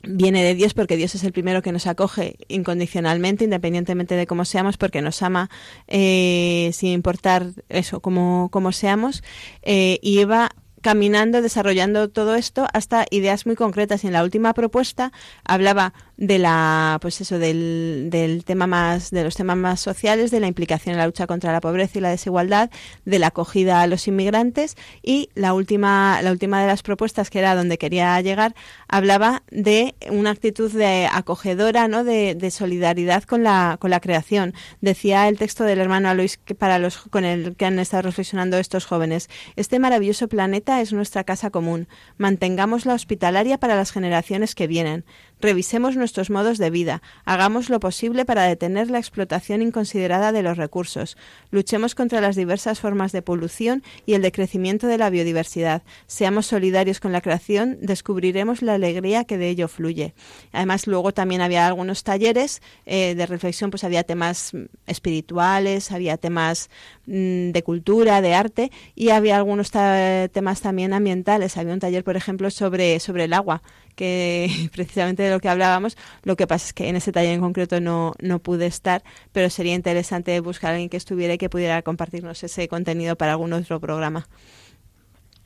viene de Dios porque Dios es el primero que nos acoge incondicionalmente, independientemente de cómo seamos, porque nos ama eh, sin importar eso, cómo, cómo seamos. Eh, y Eva caminando, desarrollando todo esto hasta ideas muy concretas. Y en la última propuesta hablaba de la pues eso del, del tema más de los temas más sociales de la implicación en la lucha contra la pobreza y la desigualdad de la acogida a los inmigrantes. Y la última la última de las propuestas que era donde quería llegar hablaba de una actitud de acogedora no de, de solidaridad con la con la creación. Decía el texto del hermano Alois para los con el que han estado reflexionando estos jóvenes este maravilloso planeta es nuestra casa común. Mantengámosla hospitalaria para las generaciones que vienen. Revisemos nuestros modos de vida, hagamos lo posible para detener la explotación inconsiderada de los recursos, luchemos contra las diversas formas de polución y el decrecimiento de la biodiversidad, seamos solidarios con la creación, descubriremos la alegría que de ello fluye. Además, luego también había algunos talleres eh, de reflexión, pues había temas espirituales, había temas mm, de cultura, de arte y había algunos temas también ambientales. Había un taller, por ejemplo, sobre, sobre el agua que <laughs> precisamente de lo que hablábamos. Lo que pasa es que en ese taller en concreto no, no pude estar, pero sería interesante buscar a alguien que estuviera y que pudiera compartirnos ese contenido para algún otro programa.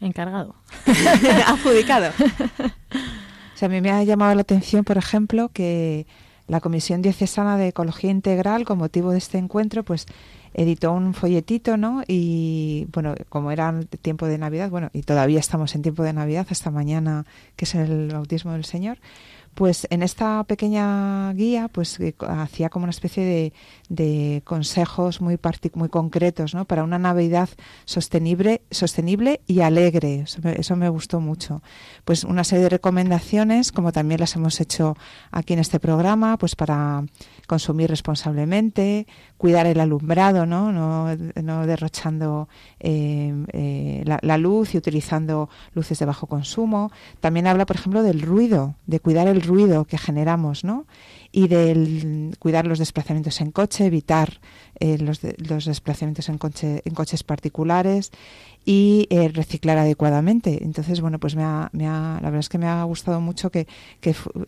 Encargado. <laughs> Adjudicado. <laughs> O sea, a mí me ha llamado la atención, por ejemplo, que la Comisión Diocesana de Ecología Integral, con motivo de este encuentro, pues editó un folletito, ¿no? Y bueno, como era tiempo de Navidad, bueno, y todavía estamos en tiempo de Navidad, hasta mañana, que es el bautismo del Señor, pues en esta pequeña guía pues eh, hacía como una especie de, consejos muy muy concretos ¿no? para una navidad sostenible sostenible y alegre eso me, eso me, gustó mucho pues una serie de recomendaciones como también las hemos hecho aquí en este programa pues para consumir responsablemente, cuidar el alumbrado, no, no, no derrochando eh, eh, la, la, luz y utilizando luces de bajo consumo. También habla, por ejemplo, del ruido, de cuidar el ruido que generamos, ¿no? y del cuidar los desplazamientos en coche, evitar eh, los, los, desplazamientos en, coche, en coches particulares y eh, reciclar adecuadamente. Entonces, bueno, pues me ha, me ha, la verdad es que me ha gustado mucho que,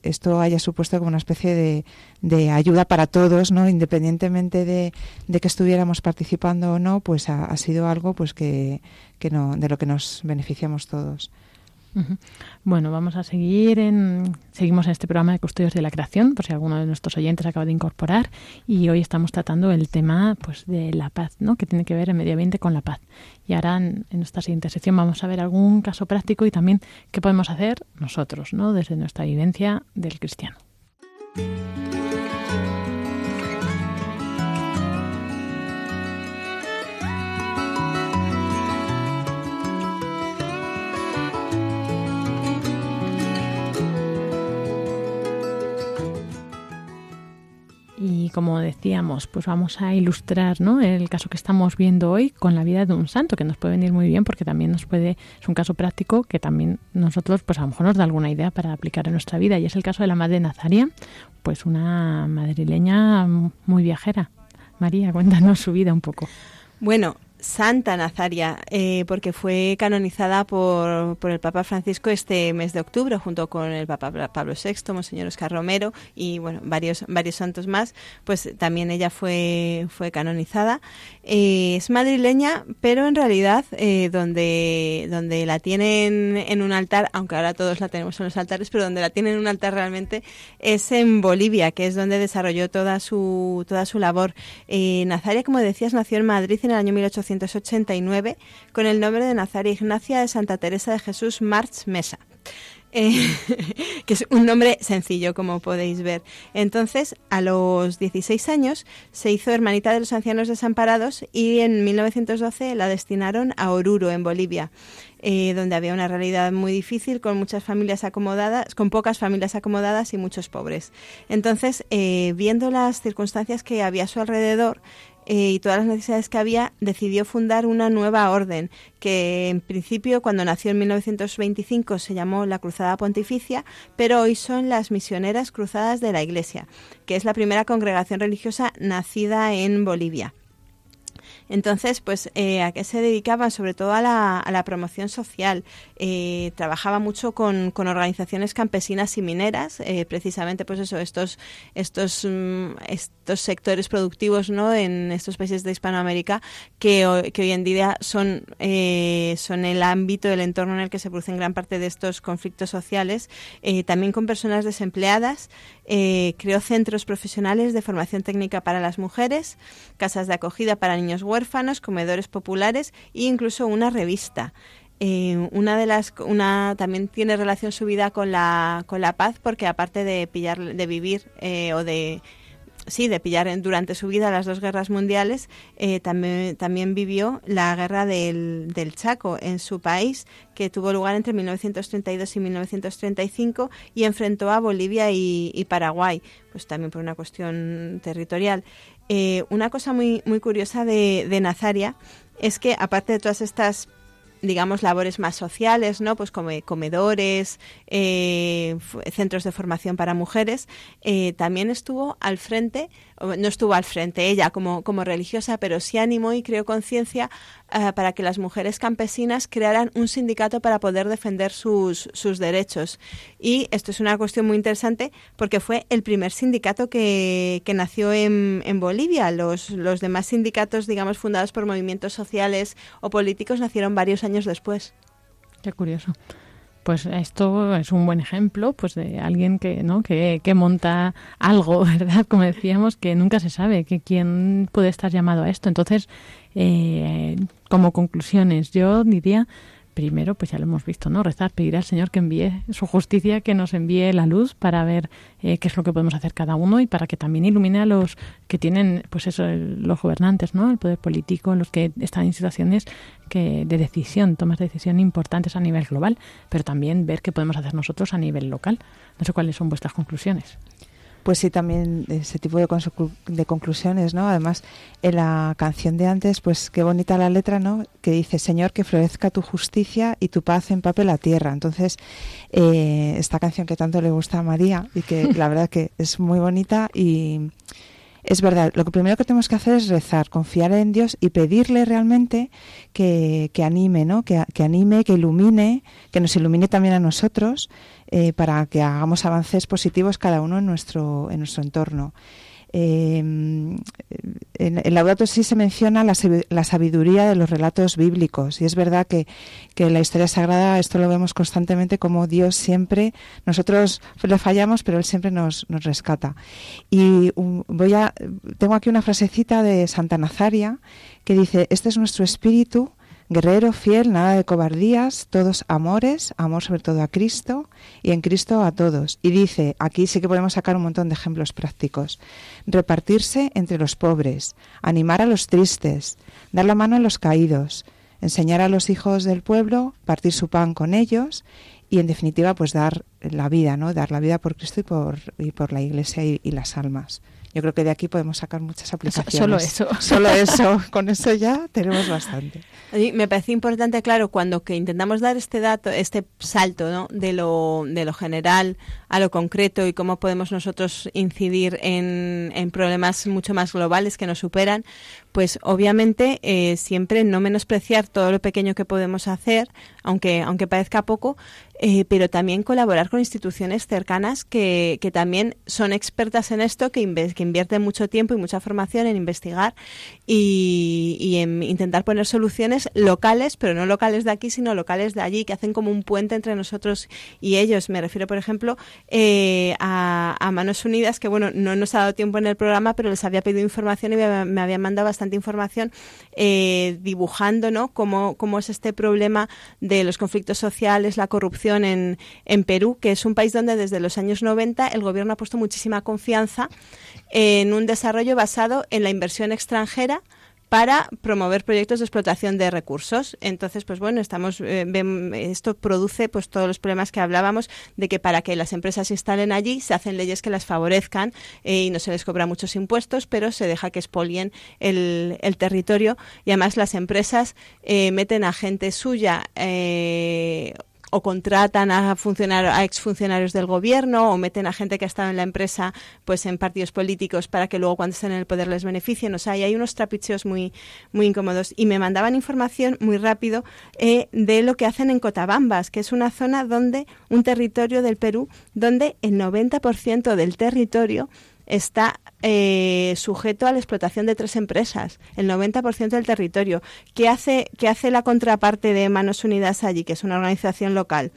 esto haya supuesto como una especie de, de ayuda para todos, ¿no? Independientemente de, de que estuviéramos participando o no, pues ha, ha sido algo pues que, que no, de lo que nos beneficiamos todos. Bueno, vamos a seguir en seguimos en este programa de Custodios de la Creación, por si alguno de nuestros oyentes acaba de incorporar, y hoy estamos tratando el tema pues de la paz, ¿no? que tiene que ver el medio ambiente con la paz. Y ahora en, en esta siguiente sección vamos a ver algún caso práctico y también qué podemos hacer nosotros, ¿no? desde nuestra vivencia del cristiano. Y como decíamos, pues vamos a ilustrar ¿no? el caso que estamos viendo hoy con la vida de un santo, que nos puede venir muy bien porque también nos puede, es un caso práctico que también nosotros, pues a lo mejor nos da alguna idea para aplicar en nuestra vida. Y es el caso de la madre Nazaria, pues una madrileña muy viajera. María, cuéntanos su vida un poco. Bueno, Santa Nazaria, eh, porque fue canonizada por, por, el Papa Francisco este mes de octubre, junto con el Papa Pablo VI, Monseñor Oscar Romero y bueno, varios, varios santos más, pues también ella fue, fue canonizada. Eh, es madrileña, pero en realidad eh, donde, donde la tienen en un altar, aunque ahora todos la tenemos en los altares, pero donde la tienen en un altar realmente es en Bolivia, que es donde desarrolló toda su, toda su labor. Nazaria, como decías, nació en Madrid en el año 1800 1989 con el nombre de Nazaria Ignacia de Santa Teresa de Jesús March Mesa. Eh, <laughs> que es un nombre sencillo, como podéis ver. Entonces, a los 16 años, se hizo hermanita de los ancianos desamparados y en 1912 la destinaron a Oruro, en Bolivia. Eh, donde había una realidad muy difícil con muchas familias acomodadas, con pocas familias acomodadas y muchos pobres. Entonces, eh, viendo las circunstancias que había a su alrededor, eh, y todas las necesidades que había, decidió fundar una nueva orden que en principio cuando nació en 1925 se llamó la Cruzada Pontificia, pero hoy son las Misioneras Cruzadas de la Iglesia, que es la primera congregación religiosa nacida en Bolivia. Entonces, pues, eh, ¿a qué se dedicaba? Sobre todo a la, promoción social. Eh, trabajaba mucho con, organizaciones campesinas y mineras, eh, precisamente, pues eso, estos, estos, mm, estos sectores productivos, ¿no? En estos países de Hispanoamérica que, que hoy en día son, eh, son el ámbito, el entorno en el que se producen gran parte de estos conflictos sociales. También con personas desempleadas. Creó centros profesionales de formación técnica para las mujeres, casas de acogida para niños huérfanos, comedores populares e incluso una revista. Eh, una de las una también tiene relación su vida con la con la paz porque aparte de pillar de vivir eh, o de sí, de pillar durante su vida las dos guerras mundiales, eh, también, también vivió la guerra del, del, Chaco en su país, que tuvo lugar entre 1932 y 1935 y enfrentó a Bolivia y, Paraguay, pues también por una cuestión territorial. Eh, una cosa muy, muy curiosa de, Nazaria es que, aparte de todas estas digamos, labores más sociales, ¿no? Pues como comedores, eh, centros de formación para mujeres. Eh, también estuvo al frente, no estuvo al frente ella como, como religiosa, pero sí animó y creó conciencia eh, para que las mujeres campesinas crearan un sindicato para poder defender sus, sus derechos. Y esto es una cuestión muy interesante porque fue el primer sindicato que, que nació en, en Bolivia. Los, los demás sindicatos, digamos, fundados por movimientos sociales o políticos nacieron varios años después. Qué curioso. Pues esto es un buen ejemplo pues de alguien que no que, que monta algo, <laughs> ¿verdad? Como decíamos, que nunca se sabe que quién puede estar llamado a esto. Entonces, eh, como conclusiones, yo diría primero, pues ya lo hemos visto, ¿no? Rezar, pedir al Señor que envíe su justicia, que nos envíe la luz para ver eh, qué es lo que podemos hacer cada uno y para que también ilumine a los que tienen, pues eso, los gobernantes, ¿no? El poder político, los que están en situaciones que de decisión, tomas de decisión importantes a nivel global, pero también ver qué podemos hacer nosotros a nivel local. No sé cuáles son vuestras conclusiones. Pues sí, también ese tipo de, de, conclusiones, ¿no? Además, en la canción de antes, pues qué bonita la letra, ¿no? Que dice, Señor, que florezca tu justicia y tu paz empape la tierra. Entonces, eh, esta canción que tanto le gusta a María y que la verdad que <laughs> es muy bonita y es verdad, lo que primero que tenemos que hacer es rezar, confiar en Dios y pedirle realmente que, que anime, ¿no? Que, que, anime, que ilumine, que nos ilumine también a nosotros eh, para que hagamos avances positivos cada uno en nuestro, en nuestro entorno. Eh, en, el Laudato sí se menciona la, la, sabiduría de los relatos bíblicos y es verdad que, que, en la historia sagrada esto lo vemos constantemente como Dios siempre, nosotros le fallamos pero Él siempre nos, nos rescata. Y voy a, tengo aquí una frasecita de Santa Nazaria que dice, este es nuestro espíritu Guerrero fiel, nada de cobardías, todos amores, amor sobre todo a Cristo y en Cristo a todos. Y dice, aquí sí que podemos sacar un montón de ejemplos prácticos. Repartirse entre los pobres, animar a los tristes, dar la mano a los caídos, enseñar a los hijos del pueblo, partir su pan con ellos y en definitiva pues dar la vida, ¿no? Dar la vida por Cristo y por, y por la Iglesia y, y las almas. Yo creo que de aquí podemos sacar muchas aplicaciones. Solo eso. <laughs> Solo eso. Con eso ya tenemos bastante. me parece importante, claro, cuando que intentamos dar este dato, este salto ¿no? de, lo, de lo general a lo concreto y cómo podemos nosotros incidir en, en problemas mucho más globales que nos superan, pues obviamente eh, siempre no menospreciar todo lo pequeño que podemos hacer, aunque, aunque parezca poco, eh, pero también colaborar con instituciones cercanas que, que también son expertas en esto, que, invierten mucho tiempo y mucha formación en investigar y, en intentar poner soluciones locales, pero no locales de aquí, sino locales de allí, que hacen como un puente entre nosotros y ellos. Me refiero, por ejemplo, eh, a, a, Manos Unidas, que bueno, no nos ha dado tiempo en el programa, pero les había pedido información y me, me habían mandado bastante información eh, dibujando cómo, cómo es este problema de los conflictos sociales, la corrupción, en, en Perú, que es un país donde desde los años 90 el gobierno ha puesto muchísima confianza en un desarrollo basado en la inversión extranjera para promover proyectos de explotación de recursos. Entonces, pues bueno, estamos eh, esto produce pues todos los problemas que hablábamos de que para que las empresas se instalen allí se hacen leyes que las favorezcan eh, y no se les cobra muchos impuestos, pero se deja que expolien el, territorio y además las empresas eh, meten a gente suya o contratan a funcionarios, a exfuncionarios del gobierno o meten a gente que ha estado en la empresa pues en partidos políticos para que luego cuando estén en el poder les beneficien. O sea, hay unos trapicheos muy, muy incómodos. Y me mandaban información muy rápido eh, de lo que hacen en Cotabambas, que es una zona donde, un territorio del Perú, donde el 90% del territorio está eh, sujeto a la explotación de tres empresas, el 90% del territorio. ¿Qué hace, ¿Qué hace la contraparte de Manos Unidas allí, que es una organización local?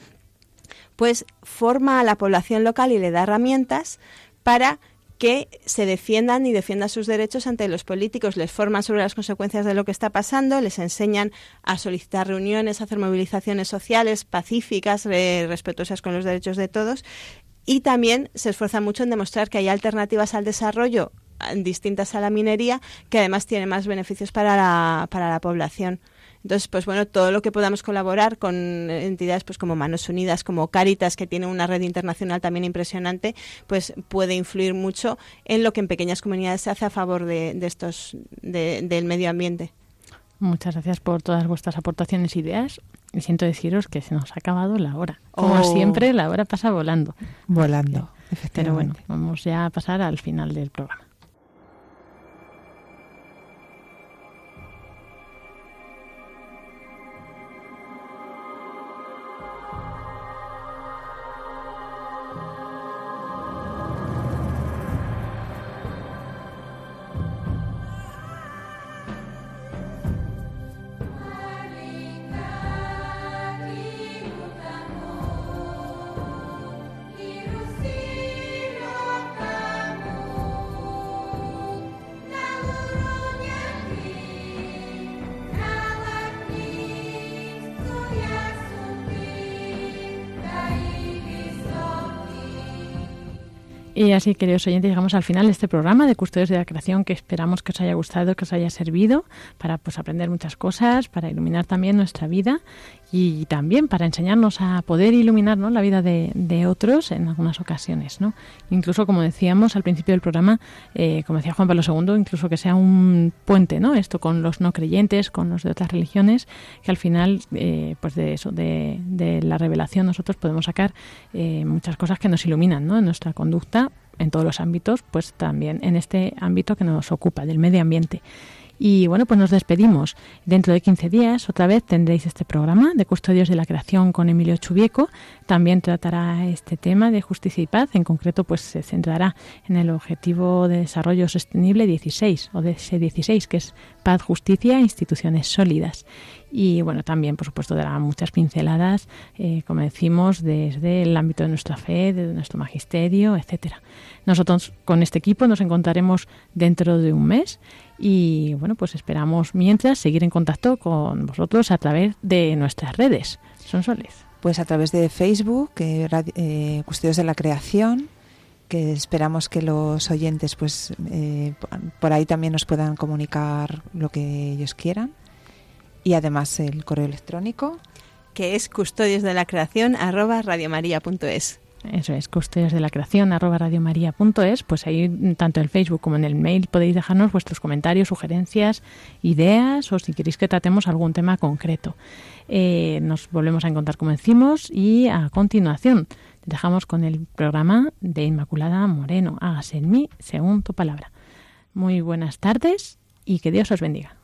Pues forma a la población local y le da herramientas para que se defiendan y defiendan sus derechos ante los políticos, les forman sobre las consecuencias de lo que está pasando, les enseñan a solicitar reuniones, a hacer movilizaciones sociales pacíficas, respetuosas con los derechos de todos y también se esfuerza mucho en demostrar que hay alternativas al desarrollo distintas a la minería que además tienen más beneficios para la, para la población. Entonces, pues bueno, todo lo que podamos colaborar con entidades pues como Manos Unidas, como Caritas, que tiene una red internacional también impresionante, pues puede influir mucho en lo que en pequeñas comunidades se hace a favor de, de estos del medio ambiente. Muchas gracias por todas vuestras aportaciones e ideas. Y siento deciros que se nos ha acabado la hora. Como Oh. siempre, la hora pasa volando. Volando, Pero bueno, efectivamente. vamos ya a pasar al final del programa. Y así, queridos oyentes, llegamos al final de este programa de Custodios de la Creación que esperamos que os haya gustado, que os haya servido para pues, aprender muchas cosas, para iluminar también nuestra vida y también para enseñarnos a poder iluminar la vida de, de otros en algunas ocasiones. ¿no? Incluso, como decíamos al principio del programa, eh, como decía Juan Pablo II, incluso que sea un puente, ¿no? Esto con los no creyentes, con los de otras religiones, que al final, eh, pues de eso, de, de, la revelación, nosotros podemos sacar eh, muchas cosas que nos iluminan, ¿no? En nuestra conducta, en todos los ámbitos, pues también en este ámbito que nos ocupa, del medio ambiente. Y bueno, pues nos despedimos. Dentro de 15 días, otra vez tendréis este programa de Custodios de la Creación con Emilio Chubieco. También tratará este tema de justicia y paz. En concreto, pues se centrará en el Objetivo de Desarrollo Sostenible 16, o de ese 16, que es paz, justicia e instituciones sólidas. Y bueno, también, por supuesto, dará muchas pinceladas, eh, como decimos, desde el ámbito de nuestra fe, de nuestro magisterio, etcétera. Nosotros con este equipo nos encontraremos dentro de un mes y bueno, pues esperamos mientras seguir en contacto con vosotros a través de nuestras redes. Son soles. Pues a través de Facebook, eh, Custodios de la Creación, que esperamos que los oyentes pues eh, por ahí también nos puedan comunicar lo que ellos quieran. Y además el correo electrónico que es custodios de la creación arroba radiomaria.es. Eso es, custodios de la creación, arroba radiomaria.es, pues ahí tanto en Facebook como en el mail podéis dejarnos vuestros comentarios, sugerencias, ideas o si queréis que tratemos algún tema concreto. Eh, nos volvemos a encontrar como decimos y a continuación dejamos con el programa de Inmaculada Moreno, hágase en mí según tu palabra. Muy buenas tardes y que Dios os bendiga.